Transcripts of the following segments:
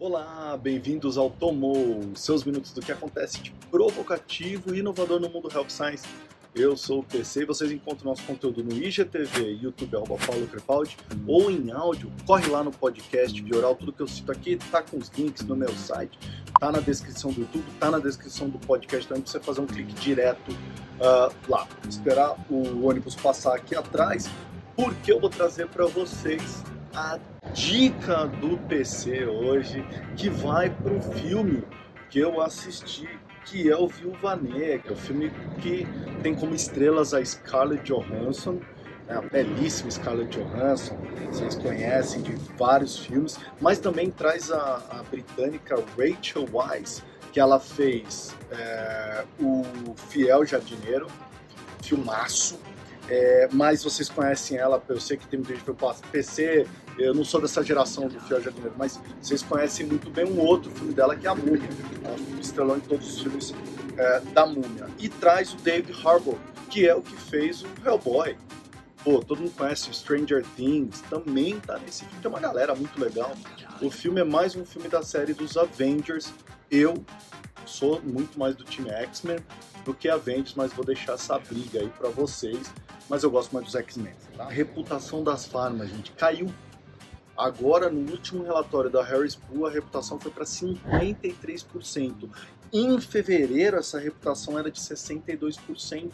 Olá, bem-vindos ao Tomou, seus minutos do que acontece de provocativo e inovador no mundo Health Science. Eu sou o PC e vocês encontram nosso conteúdo no IGTV, YouTube, arroba Paulo Crepaldi, ou em áudio, corre lá no podcast Vioral, tudo que eu cito aqui tá com os links no meu site, tá na descrição do YouTube, tá na descrição do podcast também, pra você fazer um clique direto uh, lá. Esperar o ônibus passar aqui atrás, porque eu vou trazer para vocês a dica do PC hoje, que vai para um filme que eu assisti que é o Viúva Negra, o filme que tem como estrelas a Scarlett Johansson, né, a belíssima Scarlett Johansson, vocês conhecem de vários filmes, mas também traz a, a britânica Rachel Weisz, que ela fez é, o Fiel Jardineiro, filmaço, é, mas vocês conhecem ela, eu sei que tem muita gente que fala, PC, eu não sou dessa geração do Fiel Jardineiro, mas vocês conhecem muito bem um outro filme dela que é a Múmia. Ela estrelou em todos os filmes é, da Múmia. E traz o David Harbour, que é o que fez o Hellboy. Pô, todo mundo conhece Stranger Things, também tá nesse filme, tem uma galera muito legal. O filme é mais um filme da série dos Avengers. Eu sou muito mais do time X-Men do que Avengers, mas vou deixar essa briga aí para vocês. Mas eu gosto mais dos X-Men. Tá? A reputação das farmas, gente, caiu Agora, no último relatório da Harris Pool, a reputação foi para 53%. Em fevereiro, essa reputação era de 62%.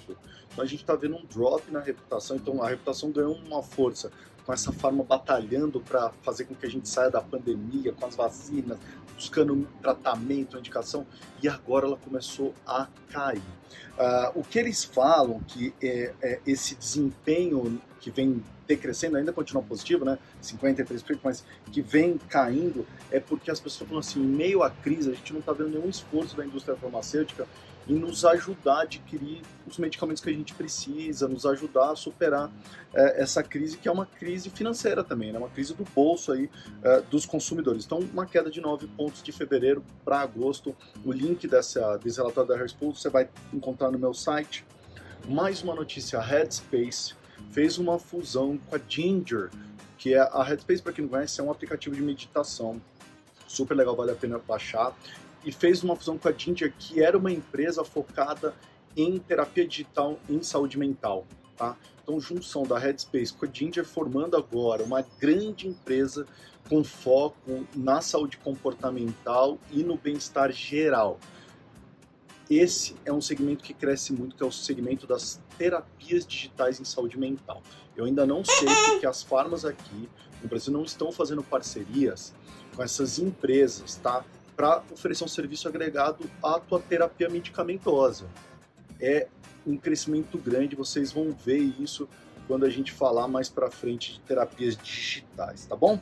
Então a gente está vendo um drop na reputação. Então a reputação ganhou uma força com essa forma batalhando para fazer com que a gente saia da pandemia, com as vacinas, buscando tratamento, indicação, e agora ela começou a cair. Uh, o que eles falam que é, é esse desempenho que vem decrescendo, ainda continua positivo, né? 53%, mas que vem caindo, é porque as pessoas falam assim, em meio à crise, a gente não está vendo nenhum esforço da indústria farmacêutica em nos ajudar a adquirir os medicamentos que a gente precisa, nos ajudar a superar é, essa crise, que é uma crise financeira também, né? uma crise do bolso aí é, dos consumidores. Então, uma queda de 9 pontos de fevereiro para agosto. O link dessa, desse relatório da Harris você vai encontrar no meu site. Mais uma notícia, a Headspace fez uma fusão com a Ginger, que é a Headspace, para quem não conhece, é um aplicativo de meditação super legal, vale a pena baixar e fez uma fusão com a Ginger, que era uma empresa focada em terapia digital em saúde mental. Tá? Então, junção da Headspace com a Ginger formando agora uma grande empresa com foco na saúde comportamental e no bem-estar geral. Esse é um segmento que cresce muito, que é o segmento das terapias digitais em saúde mental. Eu ainda não sei porque as farmas aqui no Brasil não estão fazendo parcerias com essas empresas, tá? Para oferecer um serviço agregado à tua terapia medicamentosa. É um crescimento grande, vocês vão ver isso quando a gente falar mais para frente de terapias digitais, tá bom?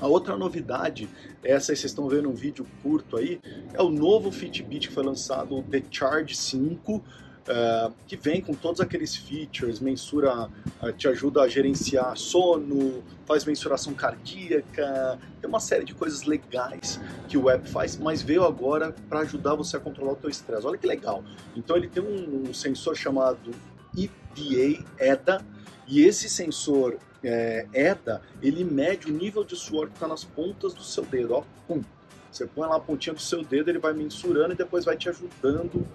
A outra novidade, essa aí vocês estão vendo um vídeo curto aí, é o novo Fitbit que foi lançado, o The Charge 5, uh, que vem com todos aqueles features, mensura, uh, te ajuda a gerenciar sono, faz mensuração cardíaca, tem uma série de coisas legais que o app faz, mas veio agora para ajudar você a controlar o teu estresse. Olha que legal. Então ele tem um, um sensor chamado EPA, EDA, e esse sensor é, EDA, ele mede o nível de suor que está nas pontas do seu dedo, ó, pum. Você põe lá a pontinha do seu dedo, ele vai mensurando e depois vai te ajudando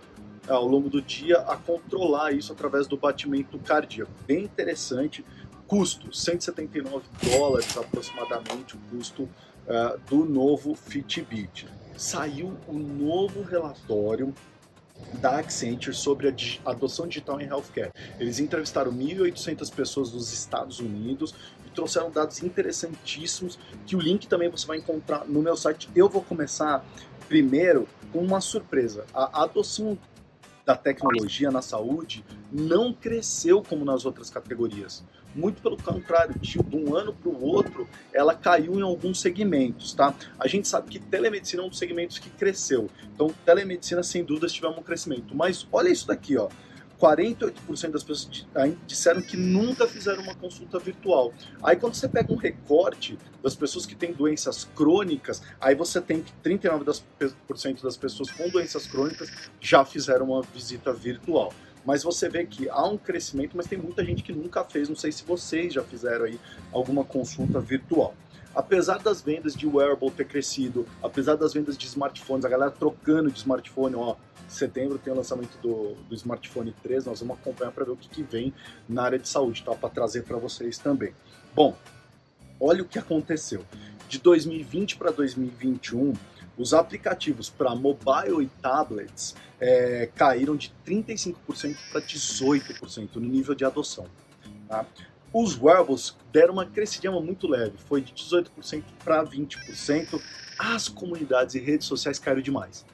ao longo do dia a controlar isso através do batimento cardíaco. Bem interessante. Custo: 179 dólares aproximadamente o custo uh, do novo Fitbit. Saiu um novo relatório da Accenture sobre a adoção digital em healthcare. Eles entrevistaram 1.800 pessoas dos Estados Unidos e trouxeram dados interessantíssimos que o link também você vai encontrar no meu site. Eu vou começar primeiro com uma surpresa. A adoção da tecnologia na saúde não cresceu como nas outras categorias. Muito pelo contrário, de um ano para o outro, ela caiu em alguns segmentos, tá? A gente sabe que telemedicina é um dos segmentos que cresceu. Então, telemedicina, sem dúvidas, tiver um crescimento. Mas olha isso daqui, ó. 48% das pessoas disseram que nunca fizeram uma consulta virtual. Aí quando você pega um recorte das pessoas que têm doenças crônicas, aí você tem que 39% das pessoas com doenças crônicas já fizeram uma visita virtual. Mas você vê que há um crescimento, mas tem muita gente que nunca fez. Não sei se vocês já fizeram aí alguma consulta virtual. Apesar das vendas de wearable ter crescido, apesar das vendas de smartphones, a galera trocando de smartphone, ó, setembro tem o lançamento do, do smartphone 3, nós vamos acompanhar para ver o que, que, vem na área de saúde, tá? Para trazer para vocês também. Bom, olha o que aconteceu. De 2020 para 2021, os aplicativos para mobile e tablets é, caíram de 35% para 18% no nível de adoção. Tá? Os wearables deram uma crescidinha muito leve, foi de 18% para 20%. As comunidades e redes sociais caíram demais.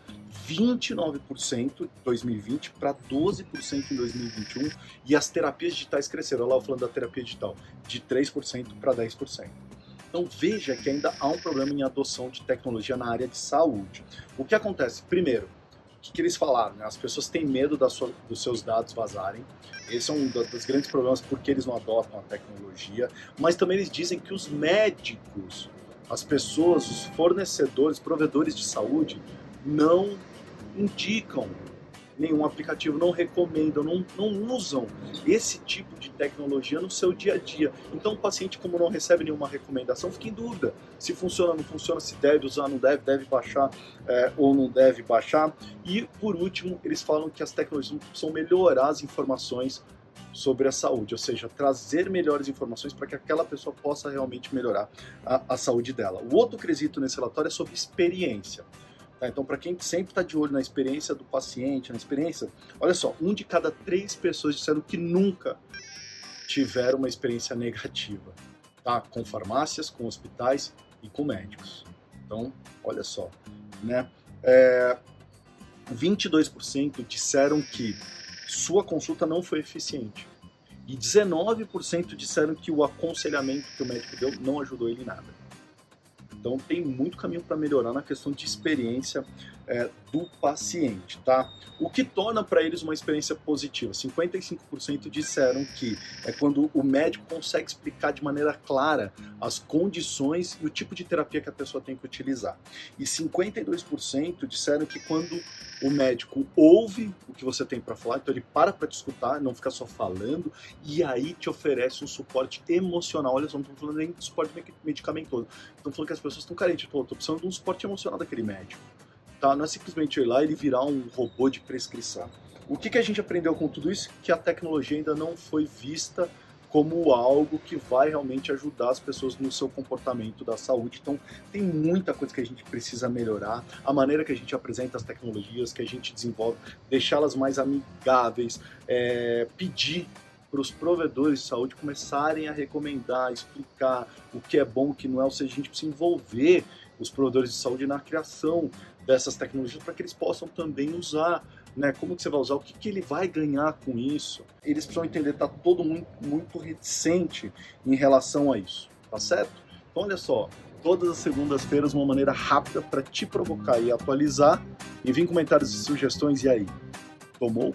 29% em 2020 para 12% em 2021 e as terapias digitais cresceram. Olha lá falando da terapia digital, de 3% para 10%. Então veja que ainda há um problema em adoção de tecnologia na área de saúde. O que acontece? Primeiro, que, que eles falaram? Né? As pessoas têm medo sua, dos seus dados vazarem. Esse é um dos grandes problemas porque eles não adotam a tecnologia. Mas também eles dizem que os médicos, as pessoas, os fornecedores, provedores de saúde, não indicam nenhum aplicativo, não recomendam, não, não usam esse tipo de tecnologia no seu dia a dia. Então o paciente, como não recebe nenhuma recomendação, fica em dúvida se funciona, não funciona, se deve usar, não deve, deve baixar é, ou não deve baixar. E por último, eles falam que as tecnologias precisam melhorar as informações sobre a saúde, ou seja, trazer melhores informações para que aquela pessoa possa realmente melhorar a, a saúde dela. O outro quesito nesse relatório é sobre experiência. Tá? Então, para quem sempre está de olho na experiência do paciente, na experiência, olha só, um de cada três pessoas disseram que nunca tiveram uma experiência negativa, tá? Com farmácias, com hospitais e com médicos. Então, olha só, né? É, 22% disseram que sua consulta não foi eficiente. E 19% disseram que o aconselhamento que o médico deu não ajudou ele nada. Então tem muito caminho para melhorar na questão de experiência é, do paciente, tá? O que torna para eles uma experiência positiva? 55% disseram que é quando o médico consegue explicar de maneira clara as condições e o tipo de terapia que a pessoa tem que utilizar. E 52% disseram que quando o médico ouve o que você tem para falar, então ele para para te escutar, não fica só falando, e aí te oferece um suporte emocional. Olha só, não estou falando nem de suporte medicamentoso. Estão falando que as pessoas estão carentes. Estou precisando de um suporte emocional daquele médico. Tá? Não é simplesmente ir lá e ele virar um robô de prescrição. O que, que a gente aprendeu com tudo isso? Que a tecnologia ainda não foi vista como algo que vai realmente ajudar as pessoas no seu comportamento da saúde. Então, tem muita coisa que a gente precisa melhorar. A maneira que a gente apresenta as tecnologias, que a gente desenvolve, deixá-las mais amigáveis, é, pedir para os provedores de saúde começarem a recomendar, explicar o que é bom, o que não é, ou seja, a gente precisa envolver os provedores de saúde na criação dessas tecnologias para que eles possam também usar. Né? Como que você vai usar? O que, que ele vai ganhar com isso? Eles precisam entender, tá todo mundo muito reticente em relação a isso, tá certo? Então olha só, todas as segundas-feiras uma maneira rápida para te provocar e atualizar. Envie comentários e sugestões e aí. Tomou?